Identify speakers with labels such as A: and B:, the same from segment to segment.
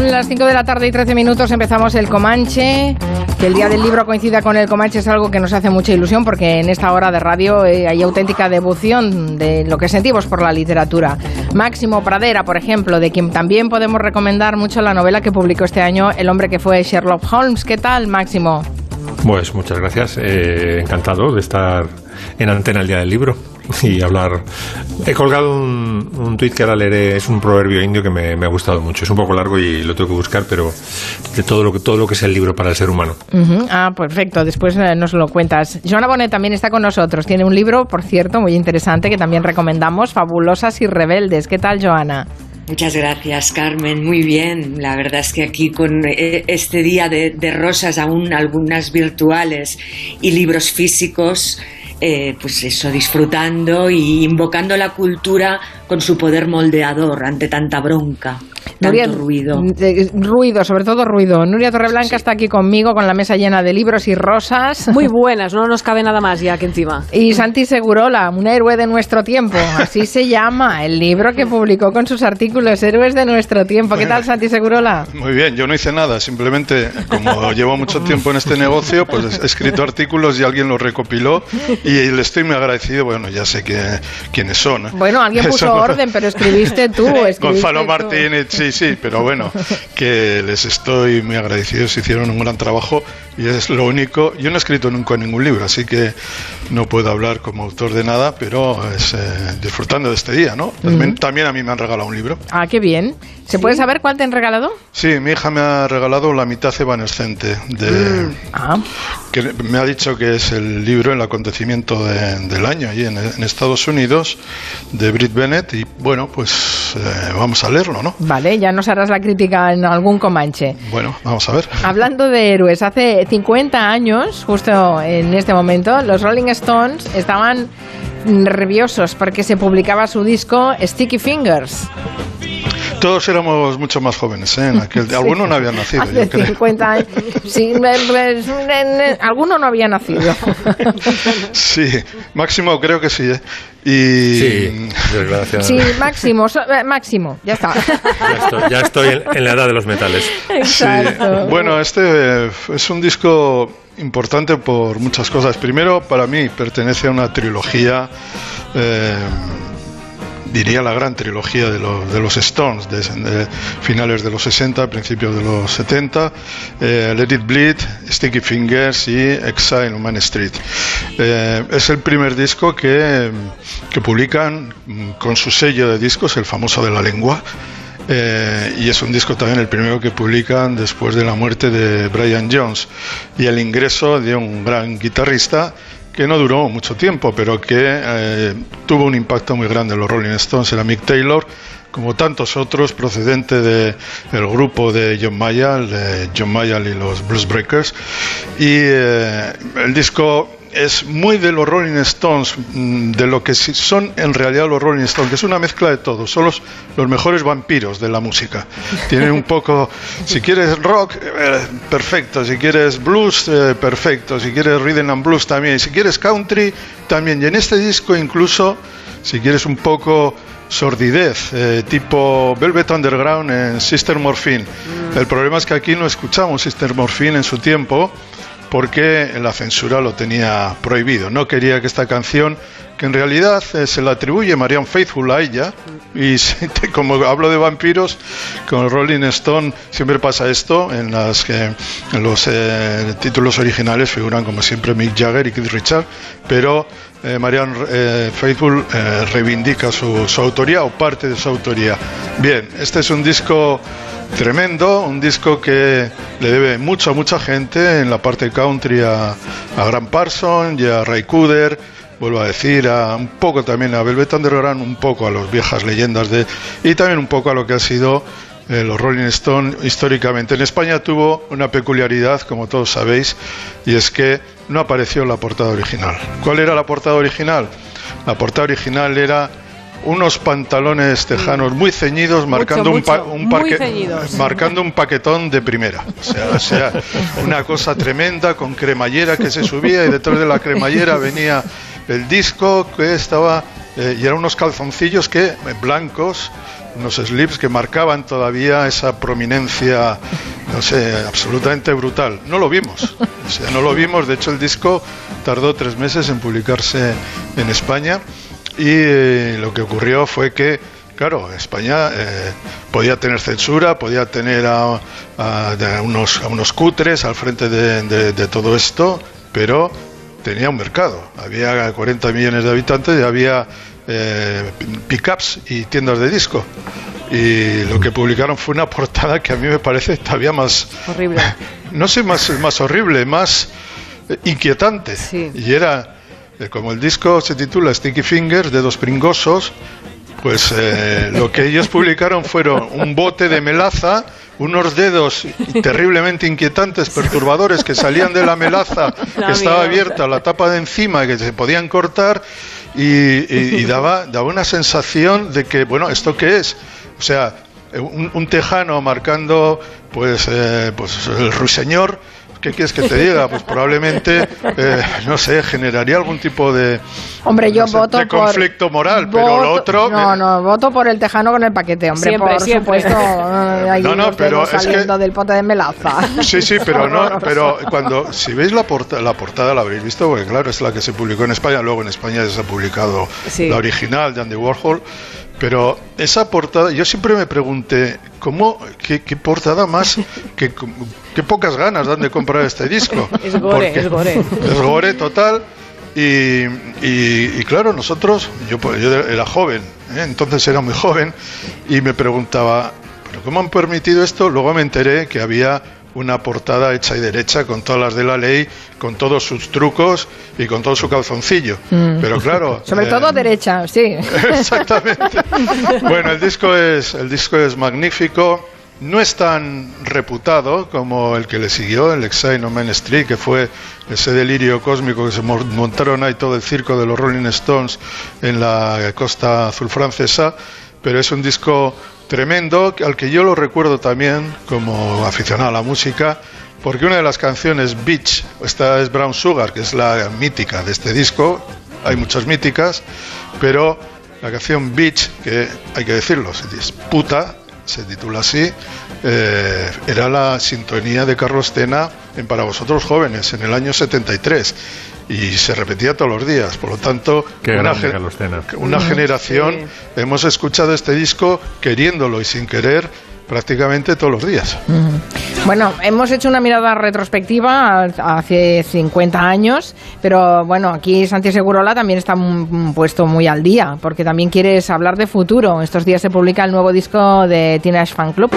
A: Las 5 de la tarde y 13 minutos, empezamos el Comanche. Que el día del libro coincida con el Comanche es algo que nos hace mucha ilusión porque en esta hora de radio eh, hay auténtica devoción de lo que sentimos por la literatura. Máximo Pradera, por ejemplo, de quien también podemos recomendar mucho la novela que publicó este año El hombre que fue Sherlock Holmes. ¿Qué tal, Máximo?
B: Pues muchas gracias, eh, encantado de estar en antena el día del libro y hablar. He colgado un, un tuit que ahora leeré, es un proverbio indio que me, ha gustado mucho. Es un poco largo y lo tengo que buscar, pero de todo lo que, todo lo que es el libro para el ser humano.
A: Ah, perfecto, después eh, nos lo cuentas. Joana Bonet también está con nosotros. Tiene un libro, por cierto, muy interesante que también recomendamos, Fabulosas y Rebeldes. ¿Qué tal, Joana?
C: Muchas gracias, Carmen. Muy bien. La verdad es que aquí con eh, este día de, de rosas, aún algunas virtuales y libros físicos, eh, pues eso, disfrutando y invocando la cultura con su poder moldeador ante tanta bronca. Tanto ruido.
A: Ruido, sobre todo ruido. Nuria Torreblanca está aquí conmigo con la mesa llena de libros y rosas.
D: Muy buenas, no nos cabe nada más ya que encima.
A: Y Santi Segurola, un héroe de nuestro tiempo. Así se llama el libro que publicó con sus artículos Héroes de nuestro tiempo. ¿Qué tal, Santi Segurola?
E: Muy bien, yo no hice nada. Simplemente, como llevo mucho tiempo en este negocio, pues he escrito artículos y alguien los recopiló y le estoy muy agradecido. Bueno, ya sé que, quiénes son.
A: Bueno, alguien puso orden, pero escribiste tú. Escribiste
E: Gonzalo Martínez, sí, sí, pero bueno, que les estoy muy agradecidos, hicieron un gran trabajo y es lo único. Yo no he escrito nunca ningún libro, así que no puedo hablar como autor de nada, pero es, eh, disfrutando de este día, ¿no? También, a mí me han regalado un libro.
A: Ah, qué bien. ¿Se puede saber cuál te han regalado?
E: Sí, mi hija me ha regalado La mitad evanescente de mm. ah. que me ha dicho que es el libro El acontecimiento del año allí en, Estados Unidos de Britt Bennett y bueno, pues eh, vamos a leerlo, ¿no?
A: Vale, ya nos harás la crítica en algún comanche.
E: Bueno, vamos a ver.
A: Hablando de héroes, hace 50 años, justo en este momento, los Rolling Stones estaban nerviosos porque se publicaba su disco Sticky Fingers.
E: Todos éramos mucho más jóvenes, ¿eh? En Alguno no había nacido.
A: Hace 50 años. Sí, alguno no había nacido.
E: Sí, Máximo creo que sí, ¿eh?
B: Y... Sí,
A: Sí, Máximo, eh, Máximo, ya está.
B: Ya estoy, en, la edad de los metales.
A: Exacto.
E: Bueno, este es un disco importante por muchas cosas. Primero, para mí pertenece a una trilogía, eh, diría la gran trilogía de, de los Stones, de, finales de los 60, principios de los 70, eh, Let It Bleed, Sticky Fingers y Exile on Main Street. Eh, es el primer disco que, que publican con su sello de discos, el famoso de la lengua. Eh, y es un disco también el primero que publican después de la muerte de Brian Jones y el ingreso de un gran guitarrista que no duró mucho tiempo, pero que eh, tuvo un impacto muy grande en los Rolling Stones, era Mick Taylor, como tantos otros, procedente del grupo de John Mayall, de John Mayall y los Blues Breakers. Y eh, el disco es muy de los Rolling Stones, mm, de lo que son en realidad los Rolling Stones, que es una mezcla de todo, son los, mejores vampiros de la música. Tienen un poco, si quieres rock, eh, perfecto, si quieres blues, eh, perfecto, si quieres rhythm and blues también, si quieres country, también. Y en este disco incluso, si quieres un poco sordidez, eh, tipo Velvet Underground en Sister Morphine. El problema es que aquí no escuchamos Sister Morphine en su tiempo porque la censura lo tenía prohibido. No quería que esta canción, que en realidad eh, se la atribuye Marianne Faithfull a ella, y como hablo de vampiros, con Rolling Stone siempre pasa esto, en, las que, los eh, títulos originales figuran como siempre Mick Jagger y Keith Richards, pero eh, Marianne Faithfull reivindica su, su autoría o parte de su autoría. Bien, este es un disco tremendo, un disco que le debe mucho a mucha gente en la parte country a, a Grant Parson y a Ray Cooder, vuelvo a decir, a, un poco también a Velvet Underground, un poco a las viejas leyendas de y también un poco a lo que ha sido eh, los Rolling Stones históricamente. En España tuvo una peculiaridad, como todos sabéis, y es que no apareció la portada original. ¿Cuál era la portada original? La portada original era unos pantalones tejanos muy ceñidos marcando un, marcando un paquetón de primera. O sea, una cosa tremenda con cremallera que se subía y detrás de la cremallera venía el disco que estaba eh, y eran unos calzoncillos que blancos unos slips que marcaban todavía esa prominencia, no sé, absolutamente brutal. No lo vimos, o sea, no lo vimos. De hecho, el disco tardó tres meses en publicarse en España y eh, lo que ocurrió fue que claro, España eh, podía tener censura, podía tener a, unos, a unos cutres al frente de, de, todo esto, pero tenía un mercado. Había 40 millones de habitantes y había eh, pickups y tiendas de disco. Y lo que publicaron fue una portada que a mí me parece todavía más...
D: Horrible.
E: No sé, más, más horrible, más inquietante. Y era, eh, como el disco se titula Sticky Fingers, dedos pringosos, pues eh, lo que ellos publicaron fueron un bote de melaza, unos dedos terriblemente inquietantes, perturbadores, que salían de la melaza que estaba abierta, la tapa de encima, que se podían cortar, y, daba, daba una sensación de que, bueno, ¿esto qué es? O sea, un, tejano marcando, pues, eh, pues el ruiseñor ¿qué quieres que te diga? Pues probablemente, eh, no sé, generaría algún tipo de,
A: hombre, yo voto
E: de conflicto moral, pero lo otro...
A: No, no, voto por el tejano con el paquete, hombre,
D: siempre,
A: por
D: siempre.
A: supuesto. no,
E: no, pero
A: saliendo del pote de melaza.
E: Sí, sí, pero no, pero cuando, si veis la, porta, la portada la habréis visto, porque claro, es la que se publicó en España, luego en España ya se ha publicado la original de Andy Warhol, pero esa portada, yo siempre me pregunté, ¿cómo, qué, portada más, qué, qué, pocas ganas dan de comprar este disco?
D: Es gore, es gore.
E: Es gore total. Y, y, claro, nosotros, yo, yo era joven, ¿eh? entonces era muy joven, y me preguntaba, ¿pero cómo han permitido esto? Luego me enteré que había una portada hecha y derecha con todas las de la ley, con todos sus trucos y con todo su calzoncillo. Mm. Pero claro.
A: Sobre todo todo eh, derecha, sí.
E: Exactamente. bueno, el disco es el disco es magnífico. No es tan reputado como el que le siguió, el Exile on Main Street, que fue ese delirio cósmico que se montaron ahí todo el circo de los Rolling Stones en la costa azul francesa, pero es un disco tremendo, al que yo lo recuerdo también como aficionado a la música, porque una de las canciones Beach, esta es Brown Sugar, que es la mítica de este disco, hay muchas míticas, pero la canción Beach, que hay que decirlo, se disputa, se titula así, eh, era la sintonía de Carlos Tena en Para vosotros jóvenes, en el año 73 y se repetía todos los días. Por lo tanto, una, generación hemos escuchado este disco queriéndolo y sin querer prácticamente todos los días.
A: Bueno, hemos hecho una mirada retrospectiva hace 50 años, pero bueno, aquí Santi Segurola también está puesto muy al día, porque también quieres hablar de futuro. Estos días se publica el nuevo disco de Teenage Fan Club.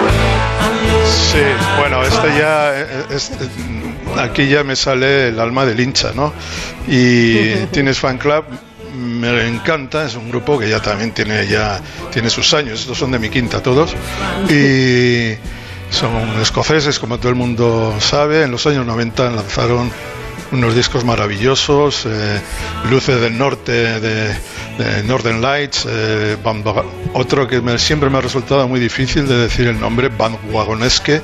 E: Sí, bueno, este ya, eh, este, aquí ya me sale el alma del hincha, ¿no? Y Tienes Fan Club me encanta, es un grupo que ya también tiene ya tiene sus años, estos son de mi quinta todos. Y son escoceses como todo el mundo sabe, en los años 90 lanzaron unos discos maravillosos, eh, Luces del Norte de, Northern Lights, eh, otro que siempre me ha resultado muy difícil de decir el nombre, Bandwagonesque.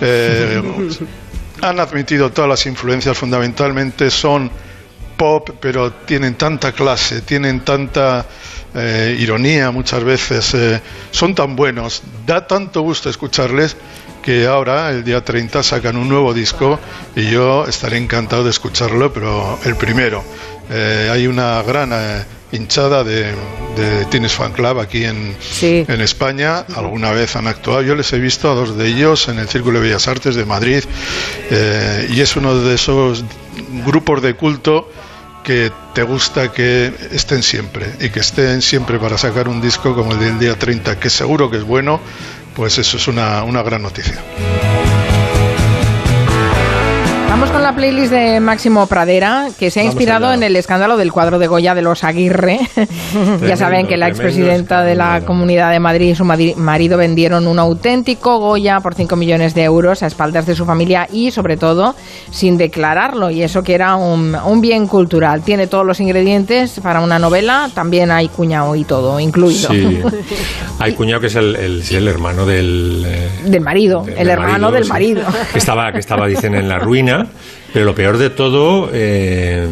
E: Eh, han admitido todas las influencias, fundamentalmente son pop, pero tienen tanta clase, tienen tanta eh, ironía muchas veces, eh, son tan buenos, da tanto gusto escucharles que ahora, el día 30, sacan un nuevo disco y yo estaré encantado de escucharlo, pero el primero. Eh, hay una gran hinchada de, de Tienes Fan Club aquí en, en España. Alguna vez han actuado. Yo les he visto a dos de ellos en el Círculo de Bellas Artes de Madrid y es uno de esos grupos de culto que te gusta que estén siempre y que estén siempre para sacar un disco como el del día 30, que seguro que es bueno, pues eso es una, una gran noticia.
A: Vamos con la playlist de Máximo Pradera, que se ha inspirado en el escándalo del cuadro de Goya de los Aguirre. ya saben que la expresidenta de la Comunidad de Madrid y su marido vendieron un auténtico Goya por 5 millones de euros a espaldas de su familia y, sobre todo, sin declararlo. Y eso que era un, bien cultural. Tiene todos los ingredientes para una novela. También hay cuñado y todo, incluido.
B: Sí. hay cuñado que es el, hermano del...
A: Eh, del marido, el hermano del marido.
B: Que estaba, que estaba, dicen, en la ruina pero lo peor de todo, eh,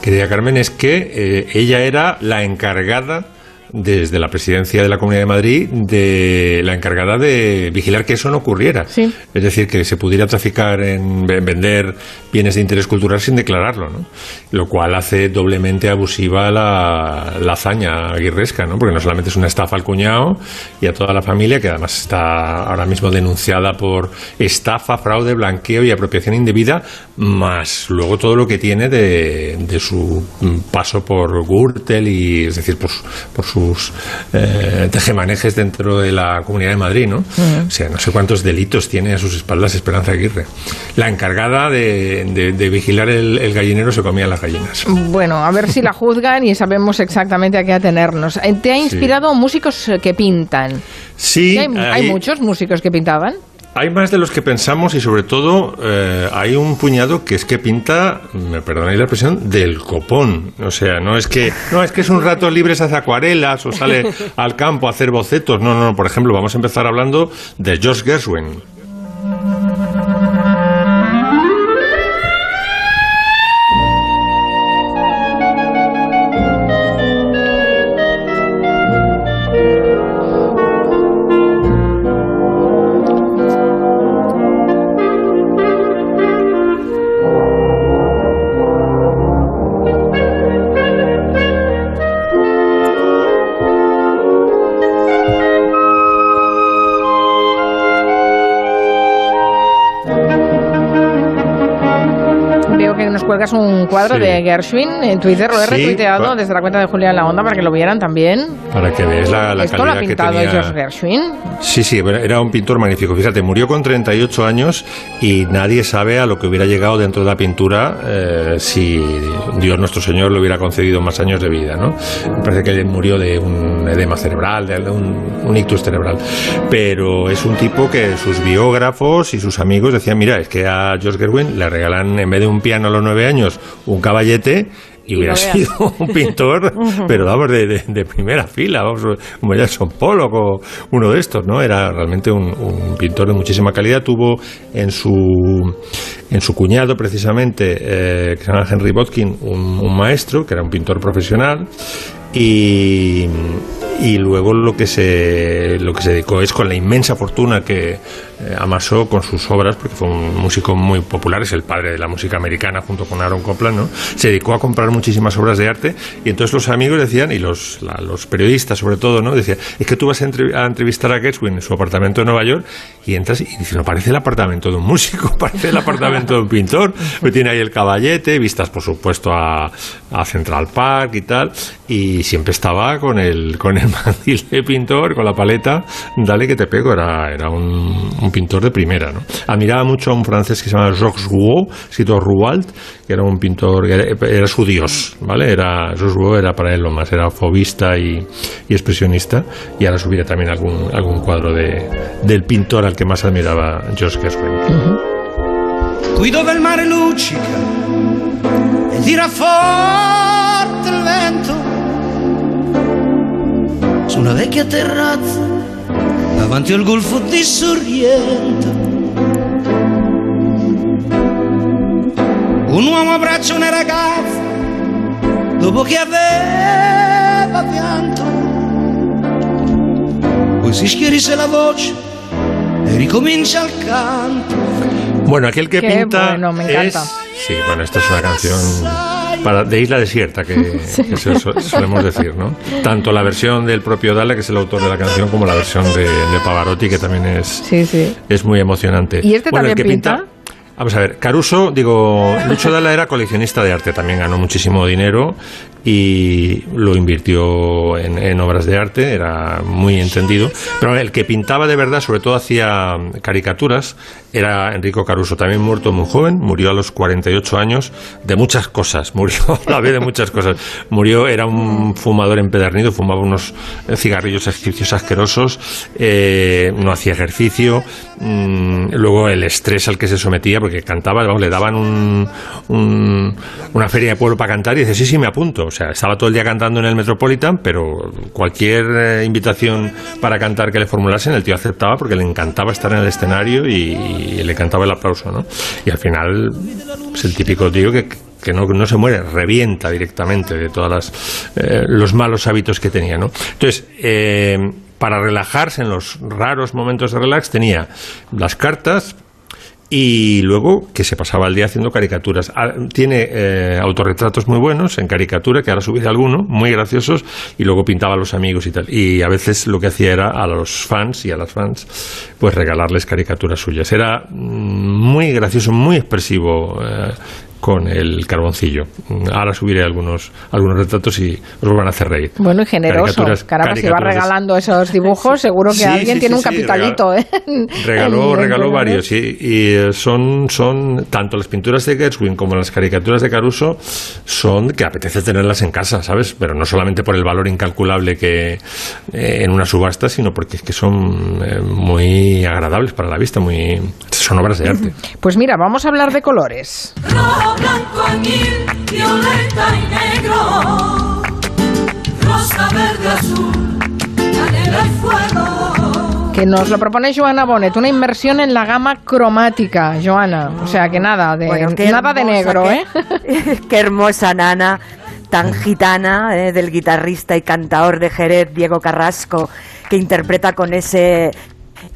B: querida Carmen, es que eh, ella era la encargada desde la presidencia de la Comunidad de Madrid de la encargada de vigilar que eso no ocurriera.
A: Sí.
B: Es decir, que se pudiera traficar en, en vender bienes de interés cultural sin declararlo, ¿no? Lo cual hace doblemente abusiva la, la hazaña aguirresca, ¿no? Porque no solamente es una estafa al cuñado y a toda la familia, que además está ahora mismo denunciada por estafa, fraude, blanqueo y apropiación indebida, más luego todo lo que tiene de, de su paso por Gürtel y, es decir, por, su- sus eh, tejemanejes dentro de la Comunidad de Madrid, ¿no? O sea, no sé cuántos delitos tiene a sus espaldas Esperanza Aguirre. La encargada de, de- de vigilar el, el gallinero se comía las gallinas.
A: Bueno, a ver si la juzgan y sabemos exactamente a qué atenernos. Eh, ¿Te ha inspirado músicos que pintan?
B: Sí,
A: ¿Y hay, hay
B: hay-
A: muchos músicos que pintaban?
B: Hay más de los que pensamos y sobre todo eh, hay un puñado que es que pinta, me perdonáis la expresión, del copón. O sea, no es que no es que es un rato libre se hace acuarelas o sale al campo a hacer bocetos. No, no, no. Por ejemplo, vamos a empezar hablando de George Gershwin.
A: Veo que nos cuelgas un cuadro
B: Sí.
A: de Gershwin en Twitter, lo he
B: Sí,
A: retuiteado
B: pa-
A: desde la cuenta de Julián La Onda para que lo vieran también.
B: Para que veáis la, la
A: Esto lo
B: calidad
A: ha
B: que
A: pintado
B: tenía.
A: George Gershwin.
B: Sí, sí, era un pintor magnífico. Fíjate, murió con 38 años y nadie sabe a lo que hubiera llegado dentro de la pintura eh, si Dios nuestro Señor le hubiera concedido más años de vida, ¿no? Parece que murió de un edema cerebral, de un, un ictus cerebral. Pero es un tipo que sus biógrafos y sus amigos decían, mira, es que a George Gerwin le regalan en vez de un piano a los nueve años, un caballete y hubiera sido un pintor, pero vamos, de, de- de primera fila, vamos, como Jackson Pollock o uno de estos, ¿no? Era realmente un, un pintor de muchísima calidad. Tuvo en su, en su cuñado, precisamente, eh, que se llama Henry Botkin, un, un maestro, que era un pintor profesional, y, y luego lo que se lo que se dedicó es con la inmensa fortuna que eh, amasó con sus obras porque fue un músico muy popular es el padre de la música americana junto con Aaron Copland ¿no? se dedicó a comprar muchísimas obras de arte y entonces los amigos decían y los, la- los periodistas sobre todo no decían es que tú vas a, entrev- a entrevistar a Gershwin en su apartamento de Nueva York y entras y dices no parece el apartamento de un músico parece el apartamento de un pintor Pues tiene ahí el caballete vistas por supuesto a, a Central Park y tal y siempre estaba con el con el mandil de pintor con la paleta dale que te pego era, era un, un pintor de primera ¿no? admiraba mucho a un francés que se llama Georges Rouault escrito Rouault que era un pintor era, era su dios ¿vale? era, Georges Rouault era para él lo más era fobista y, y expresionista y ahora subiré también algún, algún cuadro de, del pintor al que más admiraba George Gershwin
F: qui dove il mare luccica e tira forte il vento su una vecchia terrazza davanti al golfo di Sorrento un uomo abbraccia una ragazza dopo che aveva pianto. Poi si schierisse la voce e ricomincia il canto.
B: Bueno, aquel que
A: Qué
B: pinta
A: bueno, me encanta.
B: es... Sí, bueno, esta es una canción para, de Isla Desierta, que, que se- so- solemos decir, ¿no? Tanto la versión del propio Dalla, que es el autor de la canción, como la versión de, de Pavarotti, que también es,
A: Sí, sí.
B: es muy emocionante.
A: ¿Y este
B: Bueno, el
A: también
B: que
A: pinta?
B: Vamos a ver, Caruso, digo, Lucho Dalla era coleccionista de arte, también ganó muchísimo dinero y lo invirtió en, obras de arte, era muy entendido. Pero el que pintaba de verdad, sobre todo hacía caricaturas, era Enrico Caruso, también muerto muy joven, murió a los 48 años de muchas cosas, murió la vez de muchas cosas. Murió, era un fumador empedernido, fumaba unos cigarrillos egipcios asquerosos, eh, no hacía ejercicio, mm, luego el estrés al que se sometía, porque cantaba, vamos, le daban un, un- una feria de pueblo para cantar y dice, sí, sí, me apunto. O sea, estaba todo el día cantando en el Metropolitan, pero cualquier eh, invitación para cantar que le formulasen, el tío aceptaba porque le encantaba estar en el escenario y, le encantaba el aplauso, ¿no? Y al final, es el típico tío que que no, no se muere, revienta directamente de todos los malos hábitos que tenía. ¿no? Entonces, para relajarse en los raros momentos de relax tenía las cartas, y luego que se pasaba el día haciendo caricaturas. Ah, tiene eh, autorretratos muy buenos en caricatura, que ahora subí alguno, muy graciosos, y luego pintaba a los amigos y tal. Y a veces lo que hacía era a los fans y a las fans, pues regalarles caricaturas suyas. Era mm, muy gracioso, muy expresivo eh, con el carboncillo. Ahora subiré algunos, algunos retratos y os van a hacer reír.
A: Bueno, y generoso. Caramba, si va regalando esos dibujos, seguro que alguien tiene un capitalito.
B: Regaló, ¿eh? regaló, varios. Y, y, son, son tanto las pinturas de Gershwin como las caricaturas de Caruso, son que apetece tenerlas en casa, ¿sabes? Pero no solamente por el valor incalculable que eh, en una subasta, sino porque es que son eh, muy agradables para la vista, muy son obras de arte.
A: Pues mira, vamos a hablar de colores
G: blanco, violeta y negro, rosa, verde, azul, canela y fuego.
A: Que nos lo propone Joana Bonet, una inmersión en la gama cromática, Joana. O sea que nada de, nada de negro, ¿eh?
H: qué hermosa nana tan gitana ¿eh? del guitarrista y cantador de Jerez, Diego Carrasco, que interpreta con ese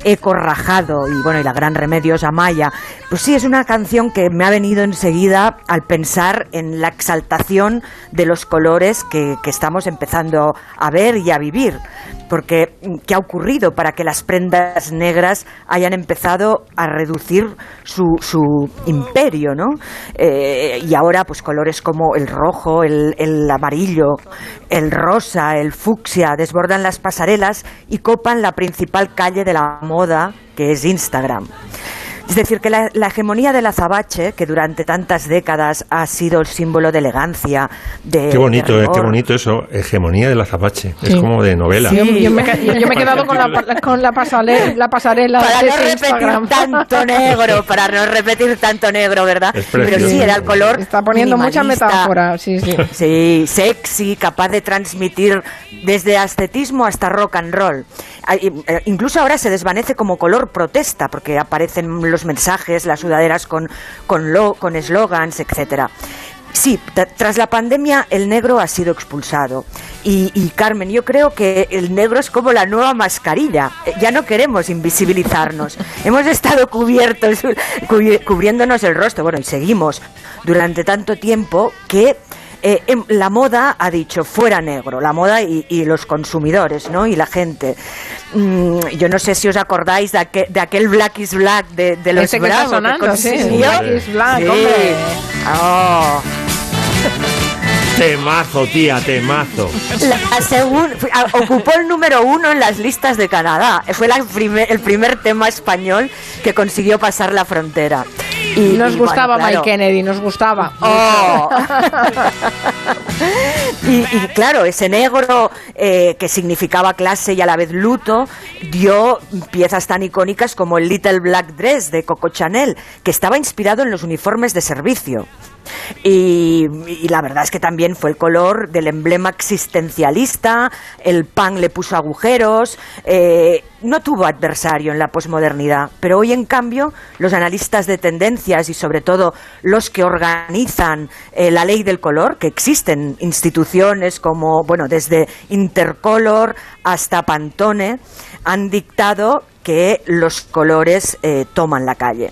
H: Eco Rajado y bueno, y la gran Remedios Amaya. Pues sí, es una canción que me ha venido enseguida al pensar en la exaltación de los colores que, que estamos empezando a ver y a vivir porque ¿qué ha ocurrido para que las prendas negras hayan empezado a reducir su, su imperio, ¿no? Eh, y ahora, pues colores como el rojo, el, el amarillo, el rosa, el fucsia desbordan las pasarelas y copan la principal calle de la moda, que es Instagram. Es decir, que la, hegemonía del azabache, que durante tantas décadas ha sido el símbolo de elegancia, de.
B: Qué bonito, eh, qué bonito eso, hegemonía del azabache. Es como de novela.
A: yo, me, he quedado con la, con la, pasarela, la pasarela.
H: Para no repetir tanto negro, para no repetir tanto negro, ¿verdad? Pero sí, era el color.
A: Está poniendo mucha metáfora, sí, sí.
H: Sí, sexy, capaz de transmitir desde ascetismo hasta rock and roll. Eh, incluso ahora se desvanece como color protesta, porque aparecen los mensajes, las sudaderas con, con, lo, con eslogans, etcétera. Sí, tras la pandemia el negro ha sido expulsado. Y, y, Carmen, yo creo que el negro es como la nueva mascarilla. Eh, ya no queremos invisibilizarnos. Hemos estado cubiertos, cubriéndonos el rostro, bueno, y seguimos durante tanto tiempo que eh, em, la moda ha dicho fuera negro, la moda y, los consumidores, ¿no? Y la gente. Mm, yo no sé si os acordáis de, aquel, de aquel Black is Black de, de los
A: Ese que está sonando, sí. Black is Black, hombre. Oh.
B: Temazo, tía, temazo.
H: ocupó el número uno en las listas de Canadá. Fue el primer tema español que consiguió pasar la frontera.
A: Y, nos gustaba Mike Kennedy, nos gustaba.
H: Oh. y, claro, ese negro eh, que significaba clase y a la vez luto, dio piezas tan icónicas como el Little Black Dress de Coco Chanel, que estaba inspirado en los uniformes de servicio. Y, la verdad es que también fue el color del emblema existencialista, el pan le puso agujeros, eh, no tuvo adversario en la posmodernidad, pero hoy en cambio los analistas de tendencias y sobre todo los que organizan eh, la ley del color, que existen instituciones como, bueno, desde Intercolor hasta Pantone, han dictado que los colores eh, toman la calle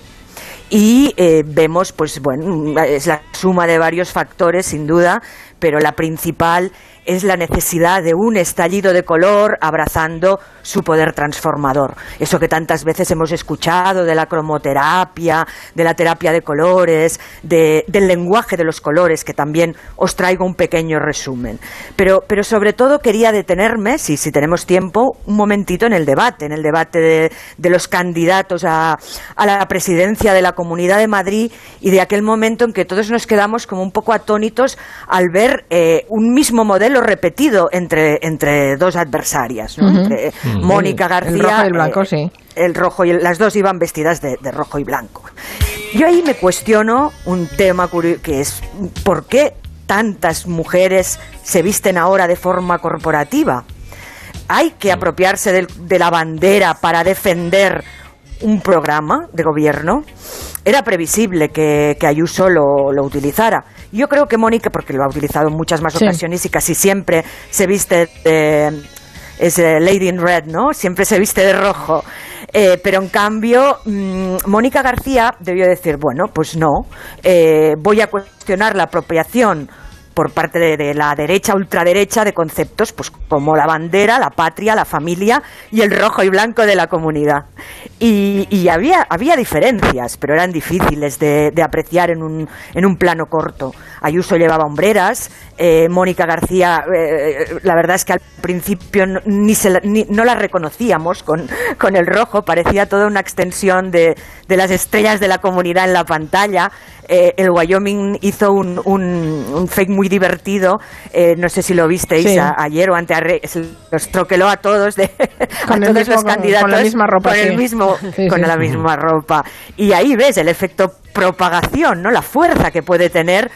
H: y eh, vemos, pues bueno, es la suma de varios factores, sin duda, pero la principal es la necesidad de un estallido de color abrazando su poder transformador. Eso que tantas veces hemos escuchado de la cromoterapia, de la terapia de colores, del lenguaje de los colores, que también os traigo un pequeño resumen. Pero, pero sobre todo quería detenerme, si, si tenemos tiempo, un momentito en el debate, en el debate de, de los candidatos a, a la presidencia de la Comunidad de Madrid y de aquel momento en que todos nos quedamos como un poco atónitos al ver eh, un mismo modelo repetido entre, entre dos adversarias, entre Mónica García.
A: El rojo y el blanco,
H: eh,
A: sí.
H: El rojo y las dos iban vestidas de, rojo y blanco. Yo ahí me cuestiono un tema que es ¿por qué tantas mujeres se visten ahora de forma corporativa? Hay que apropiarse de la bandera para defender un programa de gobierno. Era previsible que, que Ayuso lo, lo, utilizara. Yo creo que Mónica, porque lo ha utilizado en muchas más
A: Sí.
H: ocasiones y casi siempre se viste de, es Lady in Red, ¿no? Siempre se viste de rojo. Eh, pero en cambio, mm, Mónica García debió decir, bueno, pues no, eh, voy a cuestionar la apropiación por parte de, la derecha, ultraderecha, de conceptos pues como la bandera, la patria, la familia y el rojo y blanco de la comunidad. Y, había, había diferencias, pero eran difíciles de, apreciar en un, en un plano corto. Ayuso llevaba hombreras, eh, Mónica García, eh, la verdad es que al principio ni se la- ni- no la reconocíamos con, con el rojo, parecía toda una extensión de, de las estrellas de la comunidad en la pantalla. Eh, el Wyoming hizo un, un, un fake muy divertido, eh, no sé si lo visteis
A: Sí.
H: a- ayer o anteayer, los troqueló a todos, de,
A: Con
H: a todos
A: mismo-
H: los candidatos
A: con la misma ropa,
H: con el mismo,
A: Sí,
H: con la misma ropa. Y ahí ves el efecto propagación, ¿no? La fuerza que puede tener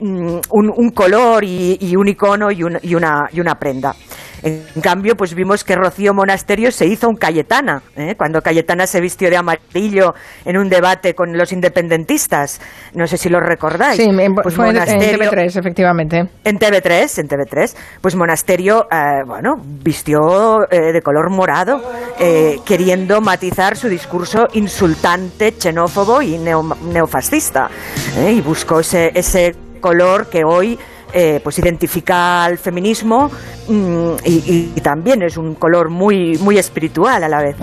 H: mm, un, un color y, y un icono y, un- y una, y una prenda. En cambio, pues vimos que Rocío Monasterio se hizo un Cayetana, ¿eh? cuando Cayetana se vistió de amarillo en un debate con los independentistas. No sé si lo recordáis.
A: Sí, en-
H: Pues
A: fue en
H: Monasterio-
A: TV3, efectivamente.
H: en TV3, en TV3, pues Monasterio, eh, bueno, vistió eh, de color morado, eh, queriendo matizar su discurso insultante, xenófobo y neo- neofascista. ¿eh? Y buscó ese, ese color que hoy eh, pues identifica al feminismo mm, y, y también es un color muy, muy espiritual a la vez.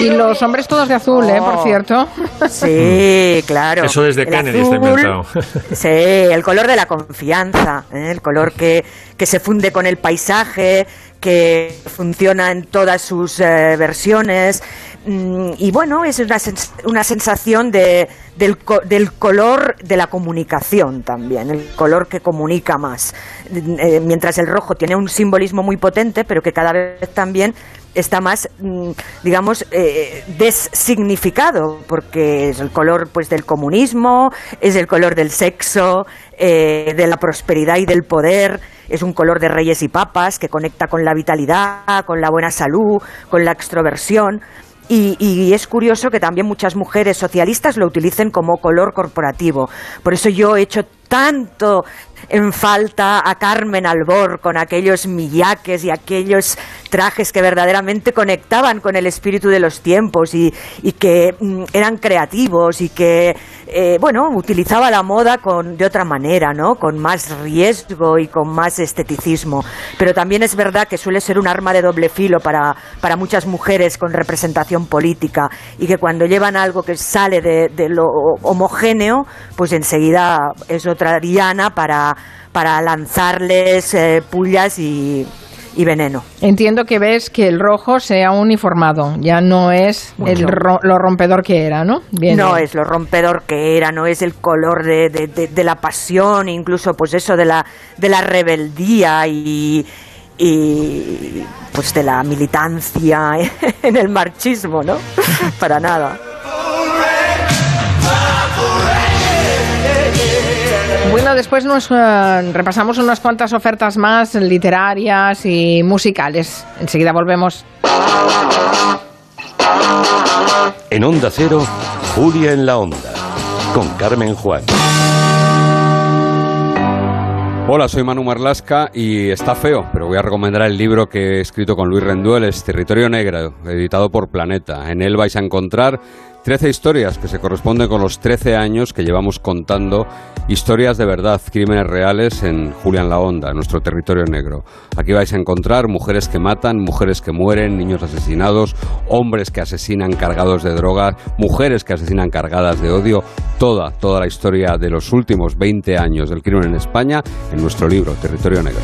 A: Y los hombres todos de azul, ¿eh? Por
H: Oh.
A: cierto.
H: Sí, claro.
B: Eso desde
H: El
B: Kennedy está
H: azul,
B: inventado.
H: Sí, el color de la confianza, ¿eh? el color que, que se funde con el paisaje, que funciona en todas sus eh, versiones. Mm, y bueno, es una, sens- una sensación de, del, co- del color de la comunicación también, el color que comunica más. Eh, mientras el rojo tiene un simbolismo muy potente, pero que cada vez también está más, mm, digamos, eh, designificado, porque es el color pues del comunismo, es el color del sexo, eh, de la prosperidad y del poder, es un color de reyes y papas que conecta con la vitalidad, con la buena salud, con la extroversión. Y, y es curioso que también muchas mujeres socialistas lo utilicen como color corporativo. Por eso yo he hecho tanto en falta a Carmen Albor con aquellos millaques y aquellos trajes que verdaderamente conectaban con el espíritu de los tiempos y, que mm, eran creativos y que, eh, bueno, utilizaba la moda con, de otra manera, ¿no? Con más riesgo y con más esteticismo. Pero también es verdad que suele ser un arma de doble filo para, para muchas mujeres con representación política y que cuando llevan algo que sale de, de lo homogéneo, pues enseguida es otra diana para, para lanzarles eh, pullas y, y veneno.
A: Entiendo que ves que el rojo se ha uniformado, ya no es el ro- lo rompedor que era, ¿no? Bien,
H: no
A: bien.
H: es lo rompedor que era, no es el color de, de- de- de la pasión, incluso pues eso de la, de la rebeldía y, y pues de la militancia en el marchismo, ¿no? Para nada.
A: Bueno, después nos eh, repasamos unas cuantas ofertas más literarias y musicales. Enseguida volvemos.
I: En Onda Cero, Julia en la Onda, con Carmen Juan.
J: Hola, soy Manu Marlasca y está feo, pero voy a recomendar el libro que he escrito con Luis Renduel, es Territorio Negro, editado por Planeta. En él vais a encontrar 13 historias que se corresponden con los 13 años que llevamos contando historias de verdad, crímenes reales en Julián la Onda, nuestro territorio negro. Aquí vais a encontrar mujeres que matan, mujeres que mueren, niños asesinados, hombres que asesinan cargados de drogas, mujeres que asesinan cargadas de odio, toda, toda la historia de los últimos 20 años del crimen en España en nuestro libro Territorio Negro.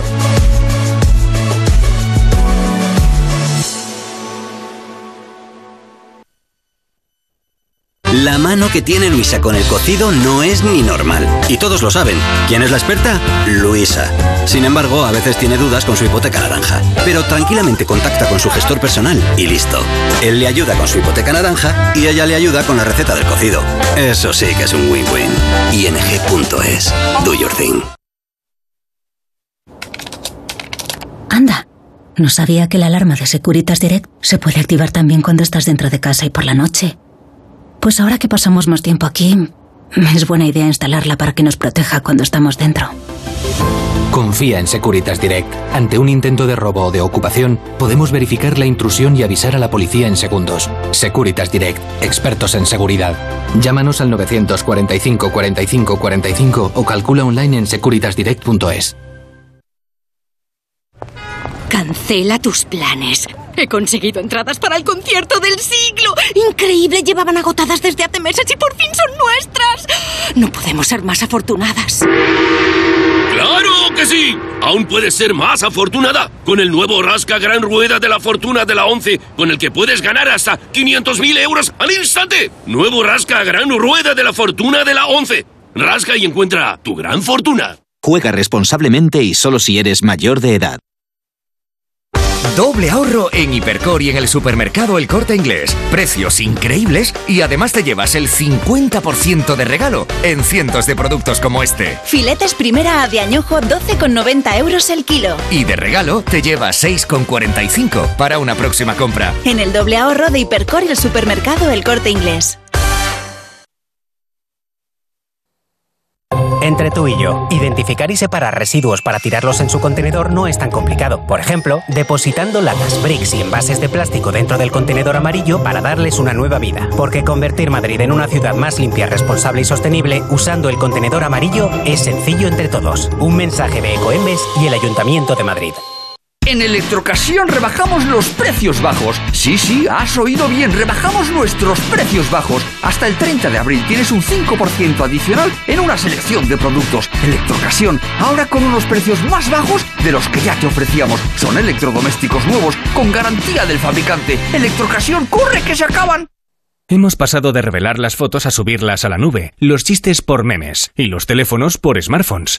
K: La mano que tiene Luisa con el cocido no es ni normal. Y todos lo saben. ¿Quién es la experta? Luisa. Sin embargo, a veces tiene dudas con su hipoteca naranja. Pero tranquilamente contacta con su gestor personal y listo. Él le ayuda con su hipoteca naranja y ella le ayuda con la receta del cocido. Eso sí que es un win-win. ing.es. Do your thing.
L: Anda, no sabía que la alarma de Securitas Direct se puede activar también cuando estás dentro de casa y por la noche. Pues ahora que pasamos más tiempo aquí, es buena idea instalarla para que nos proteja cuando estamos dentro.
M: Confía en Securitas Direct. Ante un intento de robo o de ocupación, podemos verificar la intrusión y avisar a la policía en segundos. Securitas Direct, expertos en seguridad. Llámanos al 945 45 45 o calcula online en securitasdirect.es.
N: Cancela tus planes. He conseguido entradas para el concierto del siglo. Increíble, llevaban agotadas desde hace meses y por fin son nuestras. No podemos ser más afortunadas.
O: ¡Claro que sí! Aún puedes ser más afortunada con el nuevo Rasca Gran Rueda de la Fortuna de la 11, con el que puedes ganar hasta 500.000 euros al instante. Nuevo Rasca Gran Rueda de la Fortuna de la 11. Rasca y encuentra tu gran fortuna.
P: Juega responsablemente y solo si eres mayor de edad.
Q: Doble ahorro en Hipercor y en el supermercado El Corte Inglés. Precios increíbles y además te llevas el 50% de regalo en cientos de productos como este.
R: Filetes primera A de añojo 12,90 euros el kilo.
Q: Y de regalo te llevas 6,45 para una próxima compra.
R: En el doble ahorro de Hipercor y el supermercado El Corte Inglés.
S: Tú y yo, identificar y separar residuos para tirarlos en su contenedor no es tan complicado. Por ejemplo, depositando latas, bricks y envases de plástico dentro del contenedor amarillo para darles una nueva vida. Porque convertir Madrid en una ciudad más limpia, responsable y sostenible usando el contenedor amarillo es sencillo entre todos. Un mensaje de Ecoembes y el Ayuntamiento de Madrid.
T: En Electrocasión rebajamos los precios bajos. Sí, sí, has oído bien, rebajamos nuestros precios bajos. Hasta el 30 de abril tienes un 5% adicional en una selección de productos. Electrocasión, ahora con unos precios más bajos de los que ya te ofrecíamos. Son electrodomésticos nuevos, con garantía del fabricante. Electrocasión, corre que se acaban.
U: Hemos pasado de revelar las fotos a subirlas a la nube, los chistes por memes y los teléfonos por smartphones.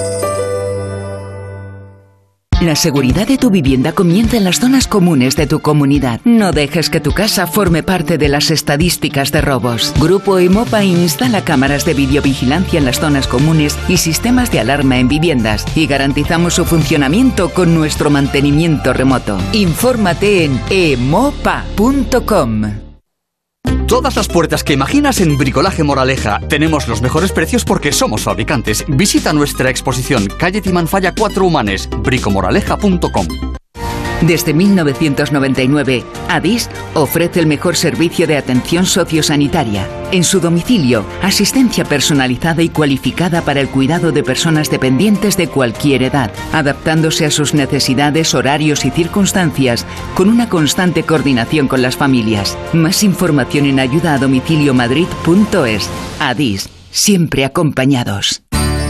V: La seguridad de tu vivienda comienza en las zonas comunes de tu comunidad. No dejes que tu casa forme parte de las estadísticas de robos. Grupo Emopa instala cámaras de videovigilancia en las zonas comunes y sistemas de alarma en viviendas y garantizamos su funcionamiento con nuestro mantenimiento remoto. Infórmate en emopa.com.
W: Todas las puertas que imaginas en Bricolaje Moraleja. Tenemos los mejores precios porque somos fabricantes. Visita nuestra exposición Calle Timanfaya 4 Humanes, bricomoraleja.com.
V: Desde 1999, ADIS ofrece el mejor servicio de atención sociosanitaria. En su domicilio, asistencia personalizada y cualificada para el cuidado de personas dependientes de cualquier edad, adaptándose a sus necesidades, horarios y circunstancias, con una constante coordinación con las familias. Más información en ayudaadomiciliomadrid.es. ADIS, siempre acompañados.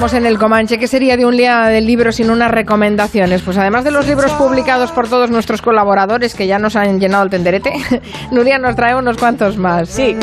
A: Preguntamos en el Comanche qué sería de un día del libro sin unas recomendaciones. Pues además de los libros publicados por todos nuestros colaboradores que ya nos han llenado el tenderete, Nuria nos trae unos cuantos más.
X: Sí,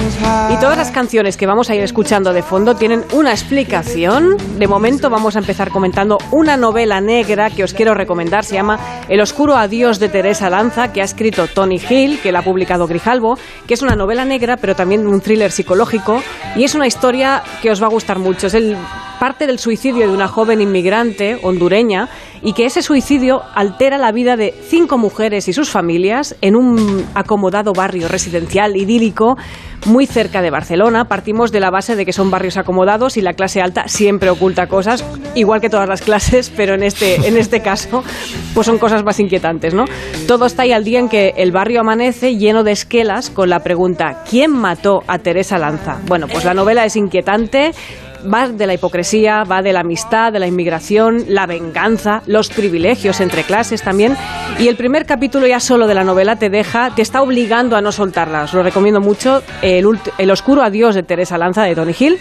X: y todas las canciones que vamos a ir escuchando de fondo tienen una explicación. De momento vamos a empezar comentando una novela negra que os quiero recomendar. Se llama El oscuro adiós de Teresa Lanza, que ha escrito Tony Hill, que la ha publicado Grijalbo, que es una novela negra pero también un thriller psicológico y es una historia que os va a gustar mucho. Es el parte del suicidio de una joven inmigrante hondureña y que ese suicidio altera la vida de cinco mujeres y sus familias en un acomodado barrio residencial idílico muy cerca de Barcelona. Partimos de la base de que son barrios acomodados y la clase alta siempre oculta cosas, igual que todas las clases, pero en este, en este caso pues son cosas más inquietantes, ¿no? Todo está ahí al día en que el barrio amanece lleno de esquelas con la pregunta ¿quién mató a Teresa Lanza? Bueno, pues la novela es inquietante va de la hipocresía, va de la amistad, de la inmigración, la venganza, los privilegios entre clases también. Y el primer capítulo ya solo de la novela te deja, te está obligando a no soltarla. Os lo recomiendo mucho, El, el oscuro adiós de Teresa Lanza de Tony Hill.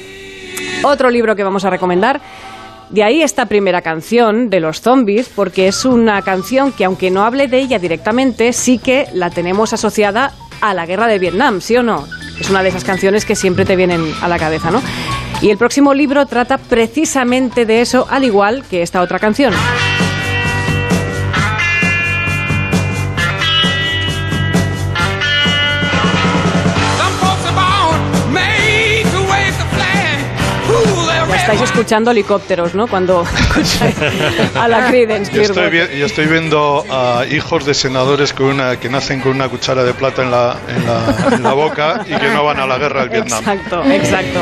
X: Otro libro que vamos a recomendar. De ahí esta primera canción de los zombies, porque es una canción que aunque no hable de ella directamente, sí que la tenemos asociada a la guerra de Vietnam, ¿sí o no? Es una de esas canciones que siempre te vienen a la cabeza, ¿no? Y el próximo libro trata precisamente de eso, al igual que esta otra canción. Estáis escuchando helicópteros, ¿no? Cuando escucháis a la Creedence
E: yo estoy, yo estoy, viendo a hijos de senadores con una, que nacen con una cuchara de plata en la, en la, boca y que no van a la guerra del Vietnam.
X: Exacto, exacto.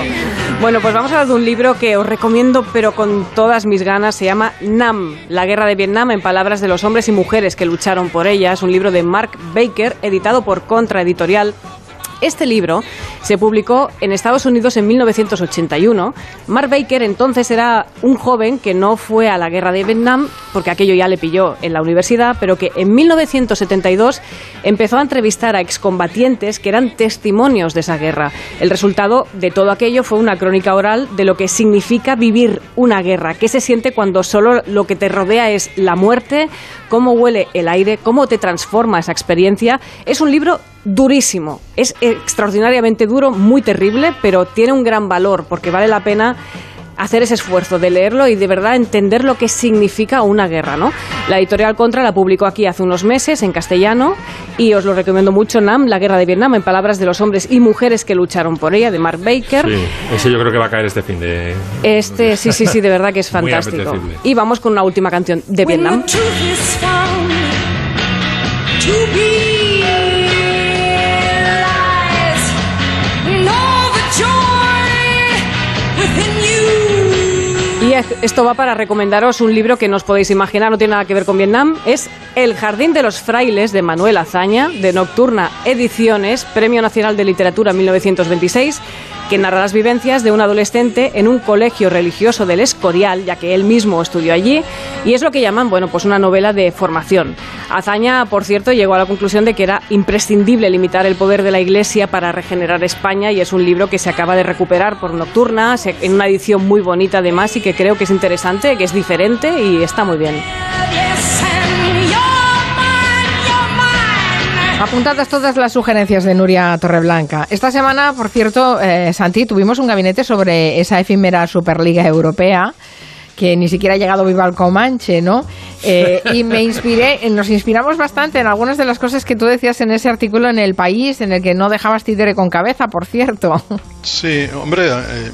X: Bueno, pues vamos a hablar de un libro que os recomiendo, pero con todas mis ganas. Se llama Nam, la guerra de Vietnam, en palabras de los hombres y mujeres que lucharon por ella. Es un libro de Mark Baker, editado por Contra Editorial este libro se publicó en Estados Unidos en 1981. Mark Baker entonces era un joven que no fue a la guerra de Vietnam, porque aquello ya le pilló en la universidad, pero que en 1972 empezó a entrevistar a excombatientes que eran testimonios de esa guerra. El resultado de todo aquello fue una crónica oral de lo que significa vivir una guerra, qué se siente cuando solo lo que te rodea es la muerte, cómo huele el aire, cómo te transforma esa experiencia. Es un libro durísimo. Es extraordinariamente duro, muy terrible, pero tiene un gran valor porque vale la pena hacer ese esfuerzo de leerlo y de verdad entender lo que significa una guerra, ¿no? La editorial Contra la publicó aquí hace unos meses en castellano y os lo recomiendo mucho, Nam, La guerra de Vietnam, en palabras de los hombres y mujeres que lucharon por ella, de Mark Baker.
B: Sí, ese yo creo que va a caer este fin de...
X: Este, sí, sí, sí, de verdad que es fantástico. y vamos con una última canción de Vietnam. Esto va para recomendaros un libro que no os podéis imaginar, no tiene nada que ver con Vietnam. Es El Jardín de los Frailes de Manuel Azaña, de Nocturna Ediciones, Premio Nacional de Literatura 1926 que narra las vivencias de un adolescente en un colegio religioso del Escorial, ya que él mismo estudió allí, y es lo que llaman, bueno, pues una novela de formación. Azaña, por cierto, llegó a la conclusión de que era imprescindible limitar el poder de la Iglesia para regenerar España, y es un libro que se acaba de recuperar por Nocturna, en una edición muy bonita además, y que creo que es interesante, que es diferente y está muy bien.
A: Apuntadas todas las sugerencias de Nuria Torreblanca. Esta semana, por cierto, eh, Santi, tuvimos un gabinete sobre esa efímera Superliga Europea que ni siquiera ha llegado viva al Comanche, ¿no? Eh, y me inspiré, nos inspiramos bastante en algunas de las cosas que tú decías en ese artículo en El País, en el que no dejabas títere con cabeza, por cierto.
E: Sí, hombre, eh,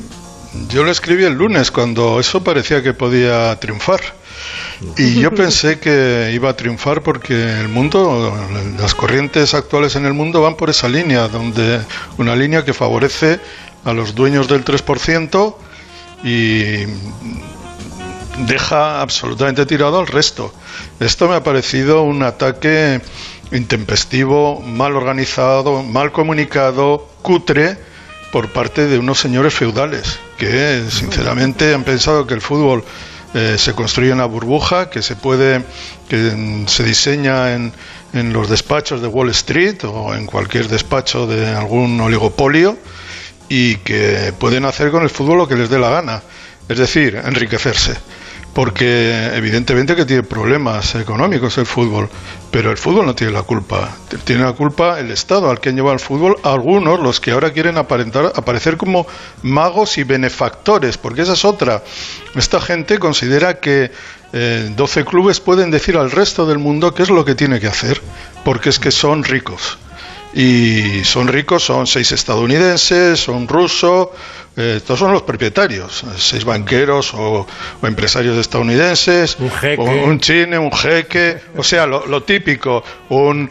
E: yo lo escribí el lunes cuando eso parecía que podía triunfar. Y yo pensé que iba a triunfar porque el mundo, las corrientes actuales en el mundo van por esa línea, donde una línea que favorece a los dueños del 3% y deja absolutamente tirado al resto. Esto me ha parecido un ataque intempestivo, mal organizado, mal comunicado, cutre por parte de unos señores feudales que sinceramente han pensado que el fútbol eh, se construye una burbuja que se puede, que se diseña en, los despachos de Wall Street o en cualquier despacho de algún oligopolio y que pueden hacer con el fútbol lo que les dé la gana, es decir, enriquecerse porque evidentemente que tiene problemas económicos el fútbol, pero el fútbol no tiene la culpa. Tiene la culpa el Estado al que han llevado el fútbol, algunos los que ahora quieren aparentar, aparecer como magos y benefactores, porque esa es otra. Esta gente considera que eh, 12 clubes pueden decir al resto del mundo qué es lo que tiene que hacer, porque es que son ricos. Y son ricos, son seis estadounidenses, son rusos, eh, estos son los propietarios, seis banqueros o, empresarios estadounidenses,
B: un jeque,
E: un chine, un jeque, o sea, lo, típico, un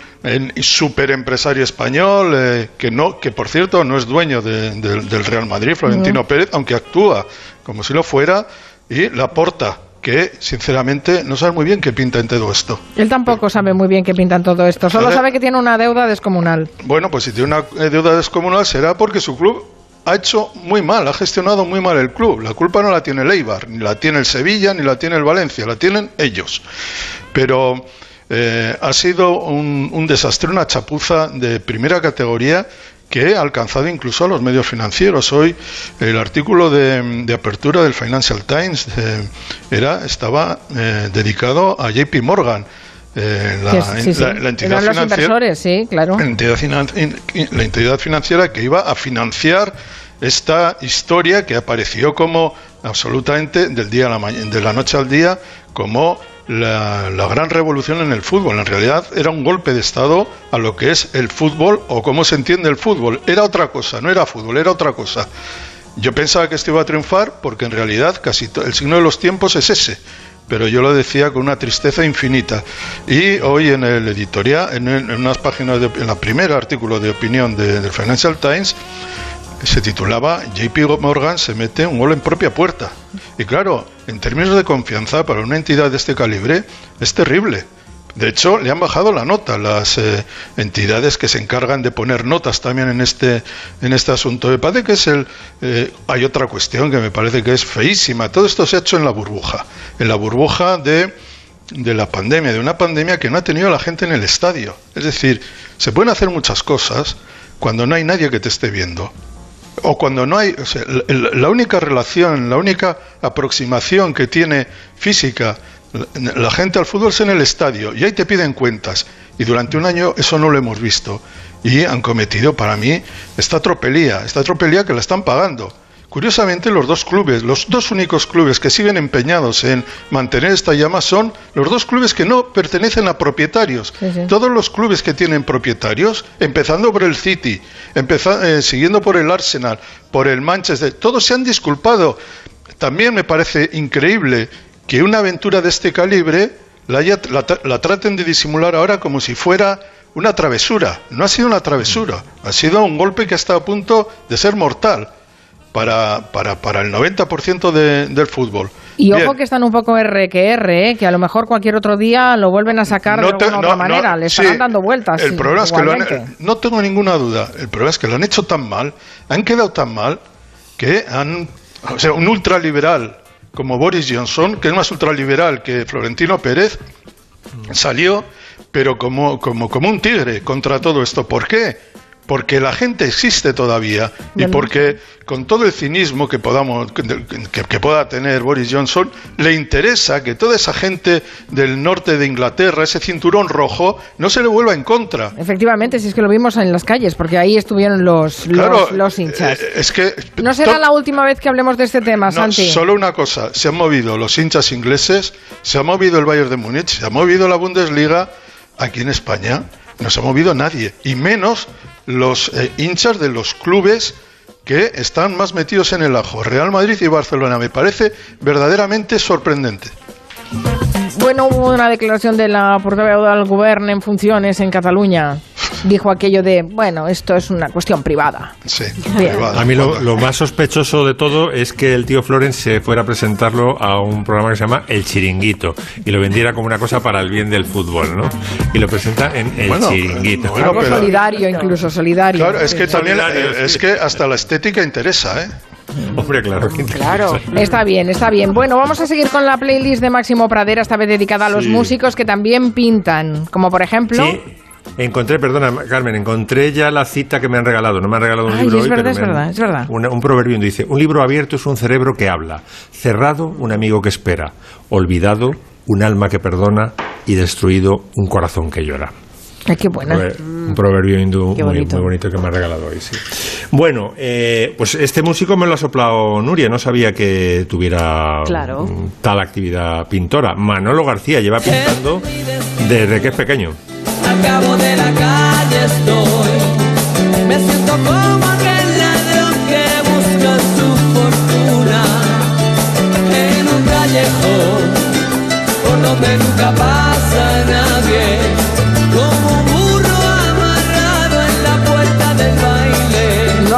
E: super empresario español eh, que no, que por cierto no es dueño del Real Madrid, Florentino Pérez, aunque actúa como si lo fuera y la porta que sinceramente no sabe muy bien qué pinta en todo esto.
A: Él tampoco sabe muy bien qué pinta en todo esto, solo sabe que tiene una deuda descomunal.
E: Bueno, pues si tiene una eh, deuda descomunal será porque su club ha hecho muy mal, ha gestionado muy mal el club. La culpa no la tiene el Eibar, ni la tiene el Sevilla, ni la tiene el Valencia, la tienen ellos. Pero eh, ha sido un, un desastre, una chapuza de primera categoría que ha alcanzado incluso a los medios financieros. Hoy el artículo de, apertura del Financial Times eh, era estaba eh, dedicado a JP Morgan.
A: Eh, la, entidad financiera, sí, claro.
E: la entidad financiera que iba a financiar esta historia que apareció como absolutamente del día a la de la noche al día como la, gran revolución en el fútbol. En realidad era un golpe de Estado a lo que es el fútbol o cómo se entiende el fútbol. Era otra cosa, no era fútbol, era otra cosa. Yo pensaba que esto iba a triunfar porque en realidad casi el signo de los tiempos es ese. Pero yo lo decía con una tristeza infinita. Y hoy en el editorial, en, unas páginas, de, en la primera artículo de opinión del Financial Times, se titulaba JP Morgan se mete un gol en propia puerta. Y claro, en términos de confianza para una entidad de este calibre es terrible. De hecho, le han bajado la nota las eh, entidades que se encargan de poner notas también en este en este asunto. Parece que es el eh, hay otra cuestión que me parece que es feísima. Todo esto se ha hecho en la burbuja, en la burbuja de de la pandemia, de una pandemia que no ha tenido la gente en el estadio. Es decir, se pueden hacer muchas cosas cuando no hay nadie que te esté viendo o cuando no hay, la única relación, la única aproximación que tiene física la gente al fútbol es en el estadio y ahí te piden cuentas y durante un año eso no lo hemos visto y han cometido para mí esta tropelía, esta tropelía que la están pagando. Curiosamente, los dos clubes, los dos únicos clubes que siguen empeñados en mantener esta llama son los dos clubes que no pertenecen a propietarios. Todos los clubes que tienen propietarios, empezando por el City, eh, siguiendo por el Arsenal, por el Manchester, todos se han disculpado. También me parece increíble que una aventura de este calibre la, la traten de disimular ahora como si fuera una travesura. No ha sido una travesura, ha sido un golpe que está a punto de ser mortal para, para, para el 90% de, del fútbol.
A: Y ojo que están un poco R que R, ¿eh? que a lo mejor cualquier otro día lo vuelven a sacar de alguna otra manera, le estarán dando vueltas.
E: El problema es que lo han, no tengo ninguna duda, el problema es que lo han hecho tan mal, han quedado tan mal, que han, o sea, un ultraliberal como Boris Johnson, que es más ultraliberal que Florentino Pérez, salió, pero como, como, como un tigre contra todo esto. ¿Por qué? Porque la gente existe todavía y porque con todo el cinismo que podamos que, pueda tener Boris Johnson le interesa que toda esa gente del norte de Inglaterra ese cinturón rojo no se le vuelva en contra.
A: Efectivamente si es que lo vimos en las calles porque ahí estuvieron los los, hinchas.
E: eh, es que
A: no será la última vez que hablemos de este tema Santi
E: solo una cosa se han movido los hinchas ingleses se ha movido el Bayern de Múnich se ha movido la Bundesliga aquí en España no se ha movido nadie y menos los eh, hinchas de los clubes que están más metidos en el ajo, Real Madrid y Barcelona. Me parece verdaderamente sorprendente.
A: Bueno, hubo una declaración de la portavoz del Gobierno en funciones en Cataluña dijo aquello de, bueno, esto es una cuestión privada.
E: Sí,
B: A mí lo, más sospechoso de todo es que el tío Florence se fuera a presentarlo a un programa que se llama El Chiringuito y lo vendiera como una cosa para el bien del fútbol, ¿no? Y lo presenta en El Chiringuito.
A: Algo solidario, incluso solidario.
E: Claro, es que también es que hasta la estética interesa, ¿eh?
B: Hombre, claro.
A: Claro, está bien, está bien. Bueno, vamos a seguir con la playlist de Máximo Pradera, esta vez dedicada a los músicos que también pintan, como por ejemplo...
B: Encontré, perdona, Carmen, encontré ya la cita que me han regalado. No me han regalado un
A: Ay,
B: libro
A: es
B: hoy,
A: verdad,
B: pero
A: es
B: me han-
A: verdad, es verdad.
B: una- un proverbio dice, un libro abierto es un cerebro que habla, cerrado un amigo que espera, olvidado un alma que perdona y destruido un corazón que llora.
A: Ay, qué buena.
B: Un proverbio hindú
A: Qué
B: muy,
A: bonito.
B: muy bonito que me ha regalado hoy, sí. Bueno, eh, pues este músico me lo ha soplado Nuria, no sabía que tuviera
X: Claro.
B: tal actividad pintora. Manolo García lleva pintando desde que es pequeño.
Y: Cabo de la calle estoy. Me siento como aquel ladrón que busca su fortuna en un callejón por donde nunca pasa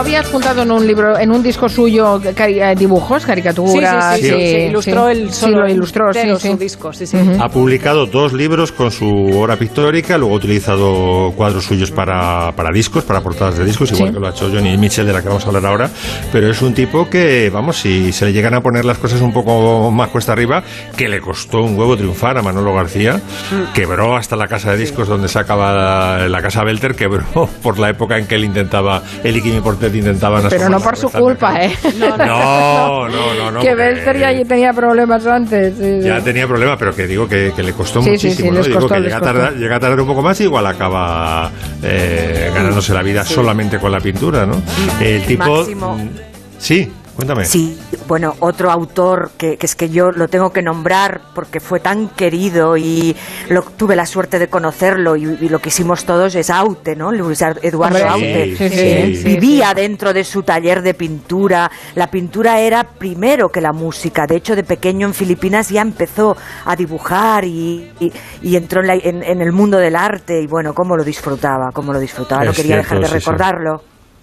A: habías juntado en un libro, en un disco suyo cari- eh, dibujos, caricaturas?
X: Sí, sí, sí, sí, sí, ilustró el
A: sí,
X: solo
A: lo ilustró, sí,
X: entero
A: sí.
X: su disco, sí, sí.
B: Ha publicado dos libros con su obra pictórica, luego ha utilizado cuadros suyos para, para discos, para portadas de discos, igual
A: Sí.
B: que lo ha hecho Johnny Mitchell, de la que vamos a hablar ahora. Pero es un tipo que, vamos, si se le llegan a poner las cosas un poco más cuesta arriba, que le costó un huevo triunfar a Manolo García,
A: Mm.
B: quebró hasta la casa de discos donde sacaba la, la casa Belter, quebró por la época en que él intentaba, él y Kimi Intentaban
A: Pero no por su culpa, ¿eh?
B: No, no, no, no.
A: que Belter ya tenía problemas antes. sí, sí.
B: ya tenía problemas, pero que digo que, que le costó muchísimo.
A: sí,
B: ¿no? Digo que llega a, tardar, llega a tardar un poco más, igual acaba eh, ganándose la vida solamente con la pintura, ¿no? El tipo.
H: Máximo.
B: Sí, cuéntame.
H: Sí, bueno, otro autor que, que es que yo lo tengo que nombrar porque fue tan querido y lo, tuve la suerte de conocerlo y, y lo que hicimos todos es Aute, ¿no? Luis Ar- Eduardo Aute.
A: sí, sí, sí,
H: vivía dentro de su taller de pintura. La pintura era primero que la música. De hecho, de pequeño en Filipinas ya empezó a dibujar y, y- y entró en, la- en- en el mundo del arte y bueno, cómo lo disfrutaba, cómo lo disfrutaba. no quería
B: cierto,
H: dejar de
B: sí,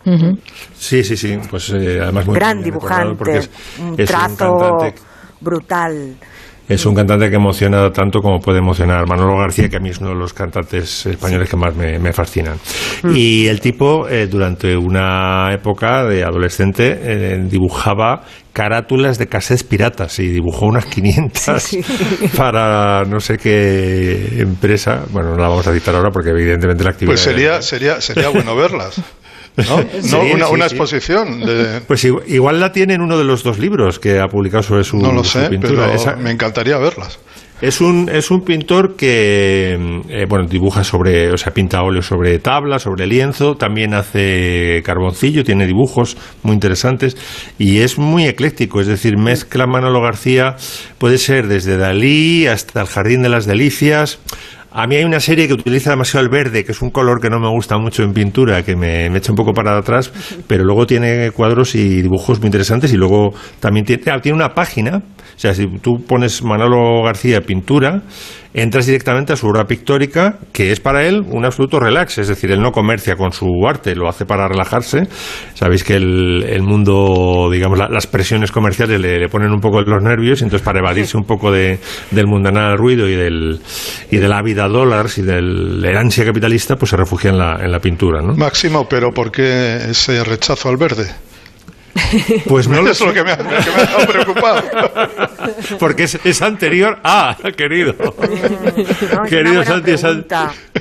B: sí. Sí, sí, sí. Pues eh, además muy
H: Gran dibujante,
B: es,
H: un
B: es
H: trazo
B: un cantante
H: brutal.
B: Es un cantante que emociona tanto como puede emocionar Manolo García, que a mí es uno de los cantantes españoles que más me, me fascinan.
H: Mm.
B: Y el tipo, eh, durante una época de adolescente, eh, dibujaba carátulas de cassettes piratas y dibujó unas 500 para no sé qué empresa. Bueno, no la vamos a citar ahora porque evidentemente la actividad...
E: Pues sería, sería, sería bueno verlas. ¿no?
B: Sí,
E: No, una,
B: sí,
E: una
B: sí.
E: exposición de...
B: Pues igual, igual la tiene en uno de los dos libros que ha publicado sobre su,
E: No lo sé,
B: pintura.
E: pero
B: Esa-
E: me encantaría verlas.
B: Es un, es un pintor que eh, bueno, dibuja sobre, o sea, pinta óleo sobre tabla, sobre lienzo, también hace carboncillo, tiene dibujos muy interesantes y es muy ecléctico, es decir, mezcla Manolo García, puede ser desde Dalí hasta el Jardín de las Delicias. A mí hay una serie que utiliza demasiado el verde, que es un color que no me gusta mucho en pintura, que me, echa un poco para atrás, pero luego tiene cuadros y dibujos muy interesantes y luego también tiene, tiene una página, o sea, si tú pones Manolo García pintura, entras directamente a su obra pictórica, que es para él un absoluto relax, es decir, él no comercia con su arte, lo hace para relajarse. Sabéis que el, el mundo, digamos, la- las presiones comerciales le, ponen un poco los nervios, entonces para evadirse un poco de, del mundanal ruido y del y de la vida dólares y del la ansia capitalista, pues se refugia en la, en la pintura, ¿no?
E: Máximo, pero ¿por qué ese rechazo al verde?
B: Pues no lo
E: es lo que me ha, lo que me ha dejado preocupado.
B: Porque es, es anterior a, querido.
H: No, es
B: Querido
H: una
B: Santi, es an-.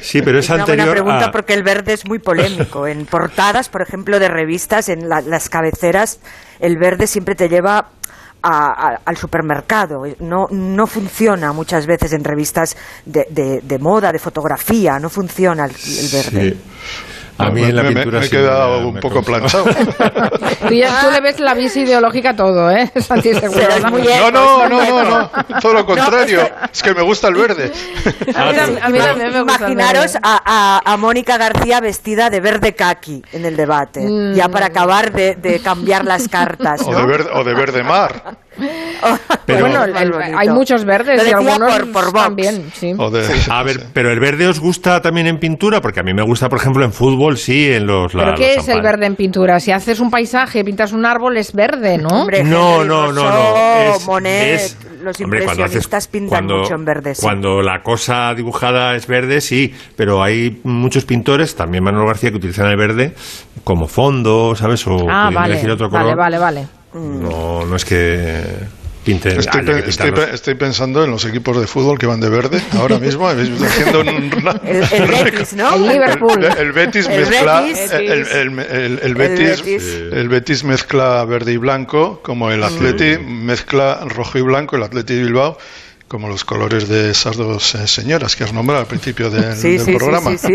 B: Sí, pero es
H: Es una
B: anterior
H: buena pregunta
B: a...
H: porque el verde es muy polémico. En portadas, por ejemplo, de revistas, en la- las cabeceras, el verde siempre te lleva a- a- al supermercado. No, no funciona muchas veces en revistas de, de- de moda, de fotografía, no funciona el, el verde.
B: Sí. A mí en la
E: Me- me-
B: pintura
E: me he quedado
B: me-
E: un
B: me
E: poco
B: consta.
E: planchado.
A: Tú, ya- tú le ves la visa ideológica a todo, ¿eh? Santi Seguro, ¿no?
H: muy
E: No, no, no, no, no. Todo lo contrario. Es que me gusta el verde.
A: A mí tam- a mí también me gusta el
H: Imaginaros a, a- a Mónica García vestida de verde kaki en el debate,
A: Mm.
H: ya para acabar de, de cambiar las cartas.
E: O
H: ¿no?
E: de verde, o de verde mar.
B: Pero-
A: bueno, el- el-
H: bonito.
A: hay muchos verdes y algunos
H: por- por
A: también, sí.
E: O de,
B: A ver, pero el verde os gusta también en pintura, porque a mí me gusta, por ejemplo, en fútbol, sí, en los. la-
A: ¿Pero qué
B: los
A: es el verde en pintura? Si haces un paisaje, pintas un árbol, es verde, ¿no?
H: Hombre,
B: No, no, no, Es-
H: Monet,
B: es-
H: los
B: hombre, haces-
H: impresionistas pintan
B: cuando-
H: mucho en verde. sí.
B: Cuando la cosa dibujada es verde, sí, pero hay muchos pintores, también Manuel García, que utilizan el verde como fondo, ¿sabes? O
A: Ah, vale,
B: elegir otro
A: vale,
B: color.
A: vale, vale.
B: No, no es que. pinten.
E: Estoy,
B: haya que
E: pe- estoy,
B: pintarlos.
E: pe- estoy pensando en los equipos de fútbol que van de verde ahora mismo, haciendo un, una-
H: El, el Betis, ¿no?
A: El Liverpool.
E: El, el Betis mezcla
H: Betis.
E: el, Betis. el Betis mezcla verde y blanco, como el Atleti mezcla rojo y blanco, el Atleti Bilbao, como los colores de esas dos eh, señoras que has nombrado al principio del,
H: Sí,
E: del
H: sí, sí,
E: programa.
H: sí, sí.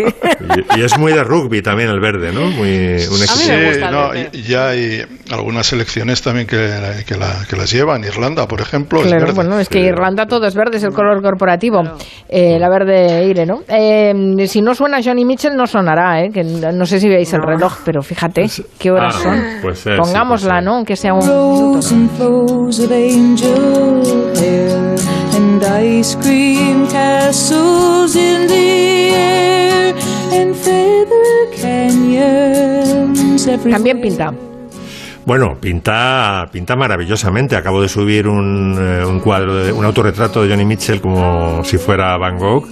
B: Y, y es muy de rugby también el verde, ¿no? Muy, un equipo.
E: Sí,
X: me gusta el
E: no,
X: verde.
E: y- ya hay algunas selecciones también que, que, la- que las llevan. Irlanda, por ejemplo, es
A: Claro,
E: verde.
A: bueno, es que Irlanda todo es verde, es el color corporativo. Eh, la verde Ire, ¿no? Eh, si no suena Johnny Mitchell, no sonará, ¿eh? Que no sé si veis el reloj, pero fíjate qué horas
B: Ah,
A: son.
B: puede ser, sí,
A: Pongámosla. ¿no? Aunque sea un minuto.
Y: And ice cream castles in the air and feather canyons everywhere.
A: También pinta.
B: Bueno, pinta, pinta maravillosamente. Acabo de subir un, eh, un cuadro, de, un autorretrato de Johnny Mitchell como si fuera Van Gogh.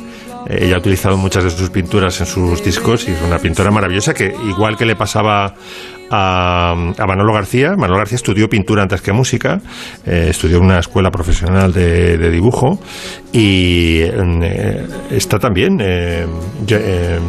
B: Eh, Ella ha utilizado muchas de sus pinturas en sus discos y es una pintora maravillosa que, igual que le pasaba a, a Manolo García, Manolo García estudió pintura antes que música, eh, estudió en una escuela profesional de, dibujo y eh, está también eh, Jo-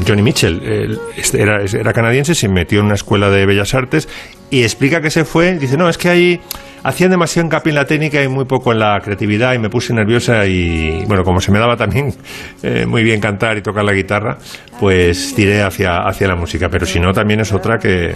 B: Johnny Mitchell. Era, era canadiense, se metió en una escuela de bellas artes y explica que se fue. Dice, no, es que ahí hacían demasiado hincapié en la técnica y muy poco en la creatividad y me puse nerviosa y, bueno, como se me daba también eh, muy bien cantar y tocar la guitarra, pues tiré hacia, hacia la música. Pero si no, también es otra que,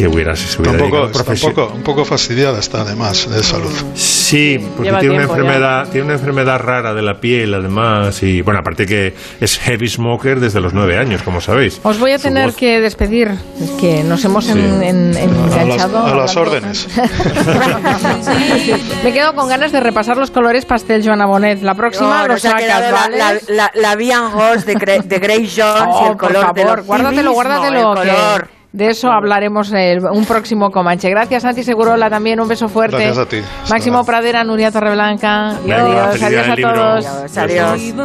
B: que hubiera, se hubiera
E: Tampoco,
B: dedicado
E: está un, poco, un poco fastidiada está además de salud.
B: Sí, porque tiene una
X: ya.
B: enfermedad, tiene una enfermedad rara de la piel, además, y bueno, aparte que es heavy smoker desde los nueve años, como sabéis.
A: Os voy a
B: Su
A: tener
B: voz-
A: que despedir, es que nos hemos en-
B: Sí.
A: en-
E: A las,
A: enganchado.
E: a las
A: hablando-
E: órdenes.
A: Me quedo con ganas de repasar los colores pastel Joana Bonet. La próxima
H: No,
A: lo
H: nos ha
A: sacas,
H: la,
A: ¿vale?
H: la, la, la Vian Rose de, Gre- de Grace Jones y
A: Oh,
H: el
A: por
H: color de
A: favor,
H: lo
A: guárdatelo,
H: finísimo,
A: guárdatelo.
H: el
A: que
H: color.
A: De eso hablaremos el- un próximo Comanche. Gracias, Santi Segurola, también un beso fuerte.
E: Gracias a ti.
A: Máximo. Pradera, Nuria Torreblanca.
B: Venga,
A: adiós, adiós a todos.
H: Adiós, adiós.
Y: Leave